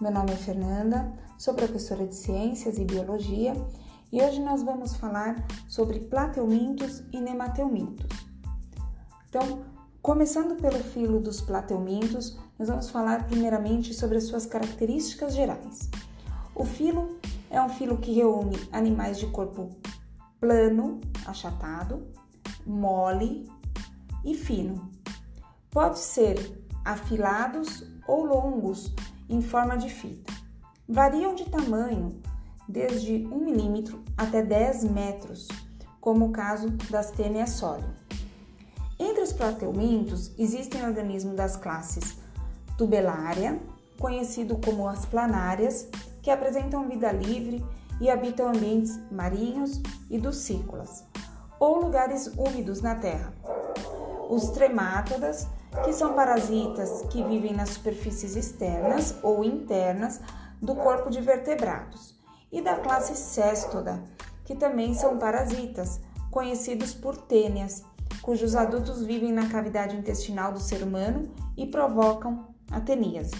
Meu nome é Fernanda, sou professora de Ciências e Biologia e hoje nós vamos falar sobre plateumintos e nemateumintos. Então, começando pelo filo dos plateumintos, nós vamos falar primeiramente sobre as suas características gerais. O filo é um filo que reúne animais de corpo plano, achatado, mole e fino. Pode ser afilados ou longos em forma de fita. Variam de tamanho desde 1 milímetro até 10 metros, como o caso das tênias sólidas. Entre os plateumintos existem organismos das classes tubelária, conhecido como as planárias, que apresentam vida livre e habitam ambientes marinhos e ducícolas, ou lugares úmidos na terra. Os tremátodas, que são parasitas que vivem nas superfícies externas ou internas do corpo de vertebrados, e da classe Cestoda, que também são parasitas, conhecidos por tênias, cujos adultos vivem na cavidade intestinal do ser humano e provocam a teníase.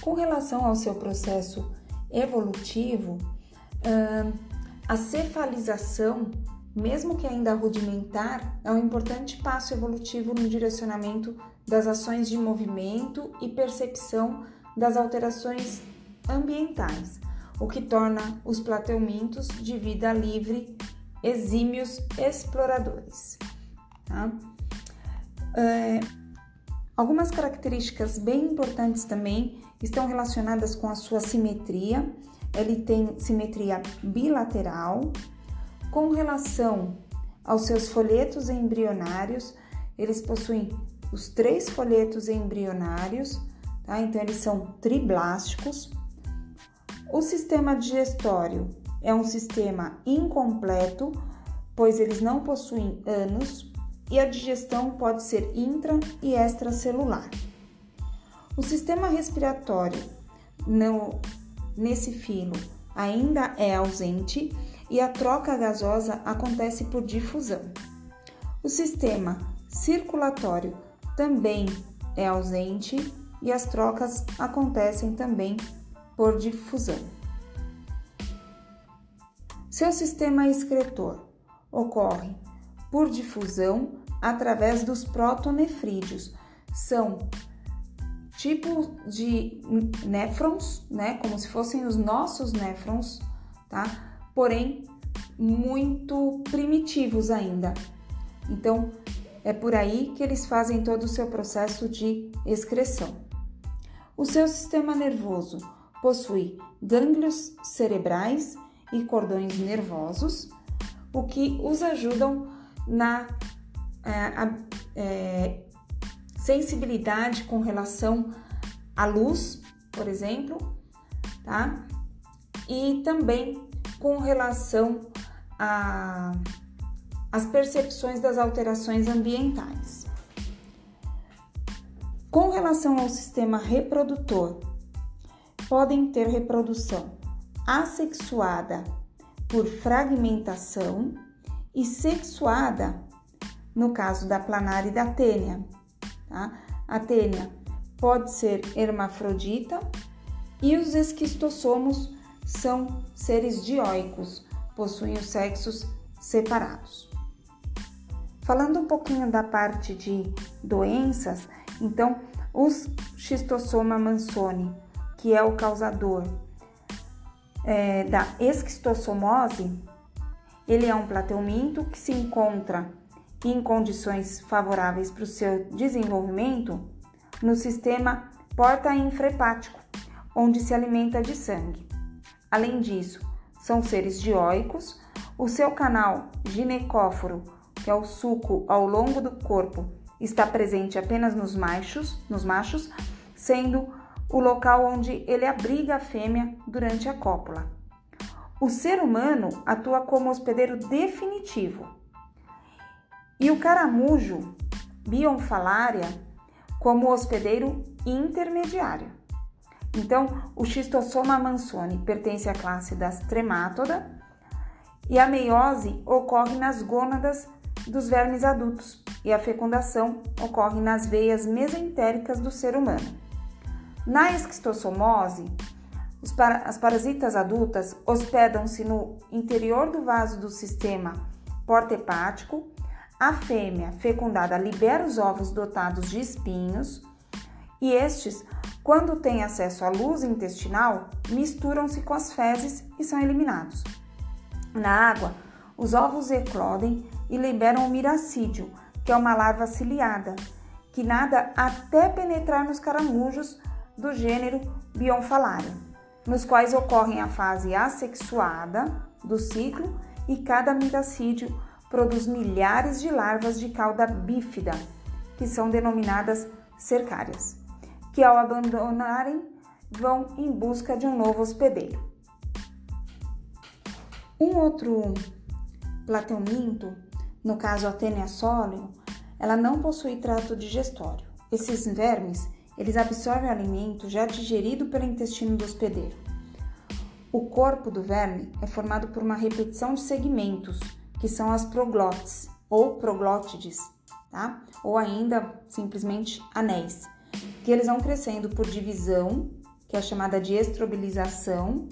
Com relação ao seu processo evolutivo, a cefalização, mesmo que ainda rudimentar, é um importante passo evolutivo no direcionamento das ações de movimento e percepção das alterações ambientais, o que torna os plateumintos de vida livre exímios exploradores. Tá? É, algumas características bem importantes também estão relacionadas com a sua simetria. Ele tem simetria bilateral. Com relação aos seus folhetos embrionários, eles possuem os três folhetos embrionários, tá? Então eles são triblásticos. O sistema digestório é um sistema incompleto, pois eles não possuem ânus e a digestão pode ser intra e extracelular. O sistema respiratório no, nesse filo ainda é ausente e a troca gasosa acontece por difusão. O sistema circulatório também é ausente e as trocas acontecem também por difusão. Seu sistema excretor ocorre por difusão através dos protonefrídeos. São tipos de néfrons, né, como se fossem os nossos néfrons, tá? Porém, muito primitivos ainda. Então, é por aí que eles fazem todo o seu processo de excreção. O seu sistema nervoso possui gânglios cerebrais e cordões nervosos, o que os ajudam na é, a, é, sensibilidade com relação à luz, por exemplo, tá? E também com relação às percepções das alterações ambientais. Com relação ao sistema reprodutor, podem ter reprodução assexuada por fragmentação e sexuada no caso da planária e da tênia. Tá? A tênia pode ser hermafrodita e os esquistossomos são seres dioicos, possuem os sexos separados. Falando um pouquinho da parte de doenças, então, os xistossoma mansoni que é o causador é, da esquistossomose, ele é um plateuminto que se encontra em condições favoráveis para o seu desenvolvimento no sistema porta-infrahepático, onde se alimenta de sangue. Além disso, são seres dioicos, o seu canal ginecóforo, que é o suco ao longo do corpo, está presente apenas nos machos, nos machos, sendo o local onde ele abriga a fêmea durante a cópula. O ser humano atua como hospedeiro definitivo e o caramujo, Bionfalaria, como hospedeiro intermediário. Então, o Schistossoma mansoni pertence à classe das tremátoda e a meiose ocorre nas gônadas dos vermes adultos e a fecundação ocorre nas veias mesentéricas do ser humano. Na esquistossomose, as parasitas adultas hospedam-se no interior do vaso do sistema porta-hepático. A fêmea fecundada libera os ovos dotados de espinhos e estes, quando têm acesso à luz intestinal, misturam-se com as fezes e são eliminados. Na água, os ovos eclodem e liberam o miracídio, que é uma larva ciliada, que nada até penetrar nos caramujos do gênero Bionfalaria, nos quais ocorrem a fase assexuada do ciclo e cada miracídio produz milhares de larvas de cauda bífida, que são denominadas cercárias, que ao abandonarem vão em busca de um novo hospedeiro. Um outro plateuminto, no caso a Tênia ela não possui trato digestório. Esses vermes, eles absorvem alimento já digerido pelo intestino do hospedeiro. O corpo do verme é formado por uma repetição de segmentos, que são as proglotes ou proglótides, tá? Ou ainda simplesmente anéis, que eles vão crescendo por divisão, que é chamada de estrobilização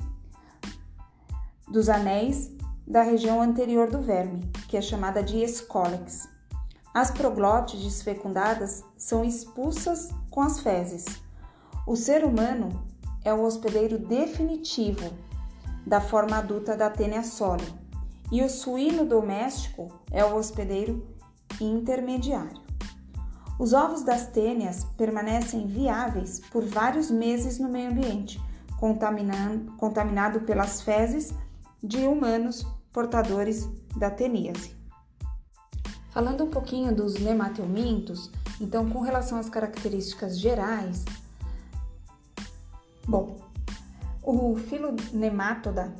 dos anéis da região anterior do verme, que é chamada de escólex. As proglótides fecundadas são expulsas com as fezes. O ser humano é o hospedeiro definitivo da forma adulta da tênia sólio e o suíno doméstico é o hospedeiro intermediário. Os ovos das tênias permanecem viáveis por vários meses no meio ambiente, contaminado pelas fezes de humanos portadores da teníase. Falando um pouquinho dos nemateumintos, então com relação às características gerais, bom, o filo nematoda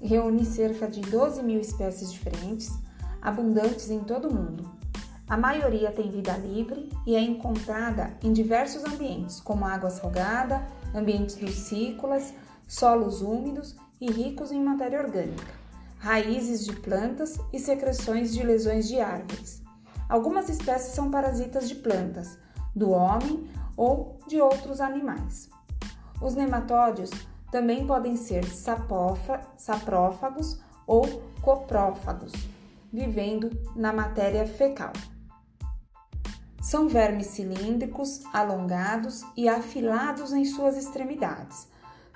reúne cerca de 12 mil espécies diferentes, abundantes em todo o mundo. A maioria tem vida livre e é encontrada em diversos ambientes, como água salgada, ambientes lucícolas, solos úmidos e ricos em matéria orgânica raízes de plantas e secreções de lesões de árvores. Algumas espécies são parasitas de plantas, do homem ou de outros animais. Os nematódios também podem ser saprófagos ou coprófagos, vivendo na matéria fecal. São vermes cilíndricos, alongados e afilados em suas extremidades.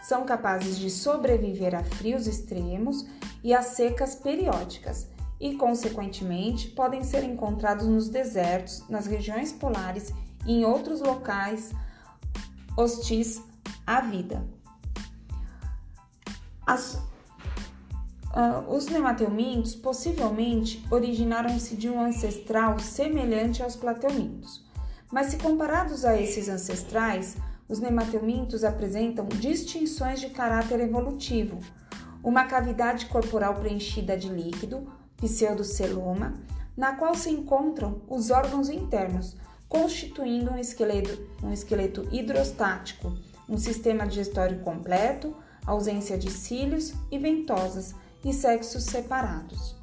São capazes de sobreviver a frios extremos e as secas periódicas e, consequentemente, podem ser encontrados nos desertos, nas regiões polares e em outros locais hostis à vida. As, uh, os nemateumintos possivelmente originaram-se de um ancestral semelhante aos plateumintos, mas se comparados a esses ancestrais, os nemateumintos apresentam distinções de caráter evolutivo, uma cavidade corporal preenchida de líquido, pseudoceloma, na qual se encontram os órgãos internos, constituindo um esqueleto, um esqueleto hidrostático, um sistema digestório completo, ausência de cílios e ventosas e sexos separados.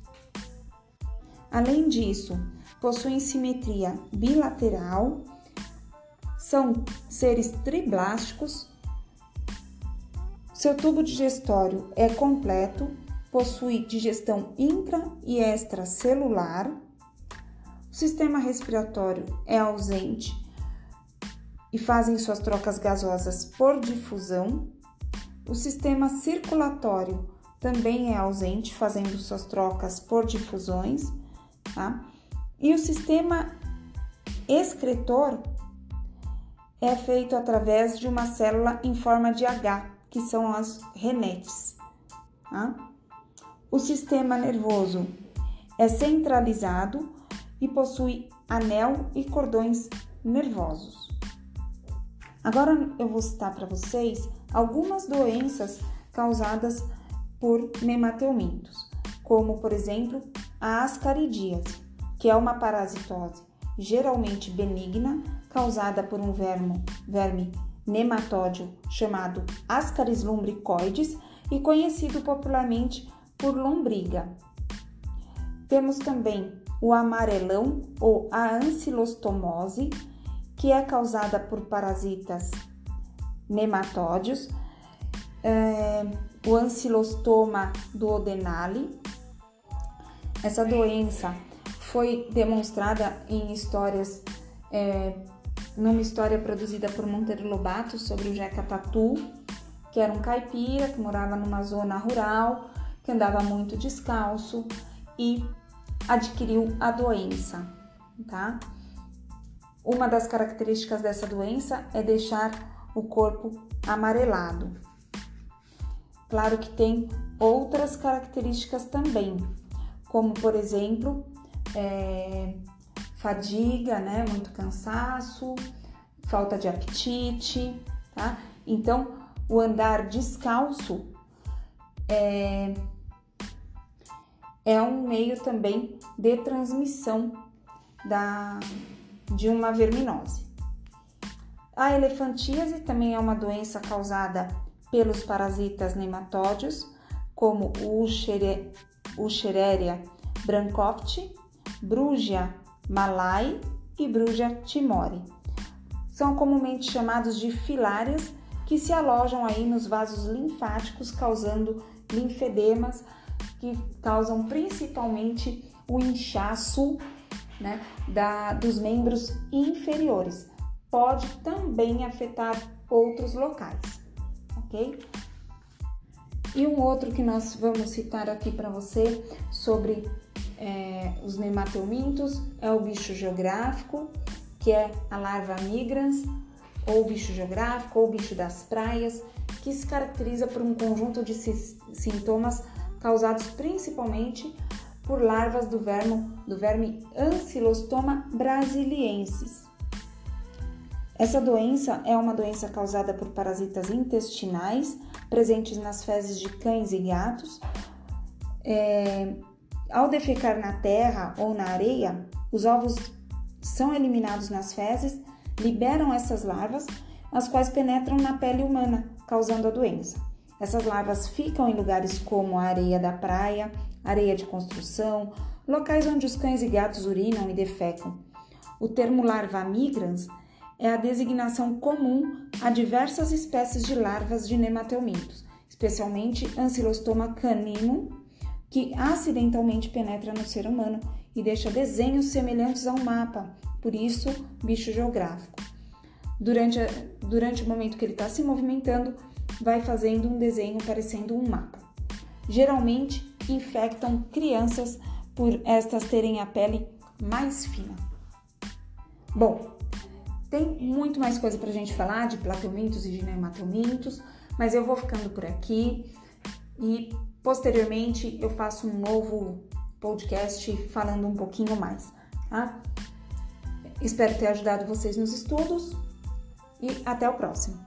Além disso, possuem simetria bilateral, são seres triblásticos seu tubo digestório é completo, possui digestão intra e extracelular. O sistema respiratório é ausente e fazem suas trocas gasosas por difusão. O sistema circulatório também é ausente, fazendo suas trocas por difusões, tá? E o sistema excretor é feito através de uma célula em forma de H, que são as renetes. Tá? O sistema nervoso é centralizado e possui anel e cordões nervosos. Agora eu vou citar para vocês algumas doenças causadas por nemateumintos, como por exemplo a ascaridíase, que é uma parasitose geralmente benigna causada por um verme, verme nematódio chamado Ascaris lumbricoides e conhecido popularmente por lombriga. Temos também o amarelão ou a ancilostomose, que é causada por parasitas nematódios, é, o ancilostoma duodenale. Essa doença foi demonstrada em histórias, é, numa história produzida por Monteiro Lobato sobre o Jeca Tatu, que era um caipira que morava numa zona rural, que andava muito descalço e adquiriu a doença, tá? Uma das características dessa doença é deixar o corpo amarelado. Claro que tem outras características também, como por exemplo, é, fadiga, né? Muito cansaço, falta de apetite, tá? Então, o andar descalço é, é um meio também de transmissão da, de uma verminose. A elefantíase também é uma doença causada pelos parasitas nematódios, como o Uchereria brancoft, Brugia malai e Brugia timori. São comumente chamados de filárias que se alojam aí nos vasos linfáticos, causando linfedemas que causam principalmente o inchaço né, da, dos membros inferiores. Pode também afetar outros locais, ok? E um outro que nós vamos citar aqui para você sobre é, os nemateumintos é o bicho geográfico, que é a larva migrans, ou bicho geográfico, ou bicho das praias, que se caracteriza por um conjunto de sintomas causados principalmente por larvas do, vermo, do verme Ancylostoma brasiliensis. Essa doença é uma doença causada por parasitas intestinais presentes nas fezes de cães e gatos. É, ao defecar na terra ou na areia, os ovos são eliminados nas fezes, liberam essas larvas, as quais penetram na pele humana, causando a doença. Essas larvas ficam em lugares como a areia da praia, areia de construção, locais onde os cães e gatos urinam e defecam. O termo larva migrans é a designação comum a diversas espécies de larvas de nemateumintos, especialmente Ancylostoma caninum, que acidentalmente penetra no ser humano e deixa desenhos semelhantes a um mapa, por isso, bicho geográfico. Durante, a, durante o momento que ele está se movimentando, vai fazendo um desenho parecendo um mapa. Geralmente infectam crianças por estas terem a pele mais fina. Bom, tem muito mais coisa para a gente falar de plateumintos e de nemateumintos, mas eu vou ficando por aqui e posteriormente eu faço um novo podcast falando um pouquinho mais, tá? Espero ter ajudado vocês nos estudos e até o próximo.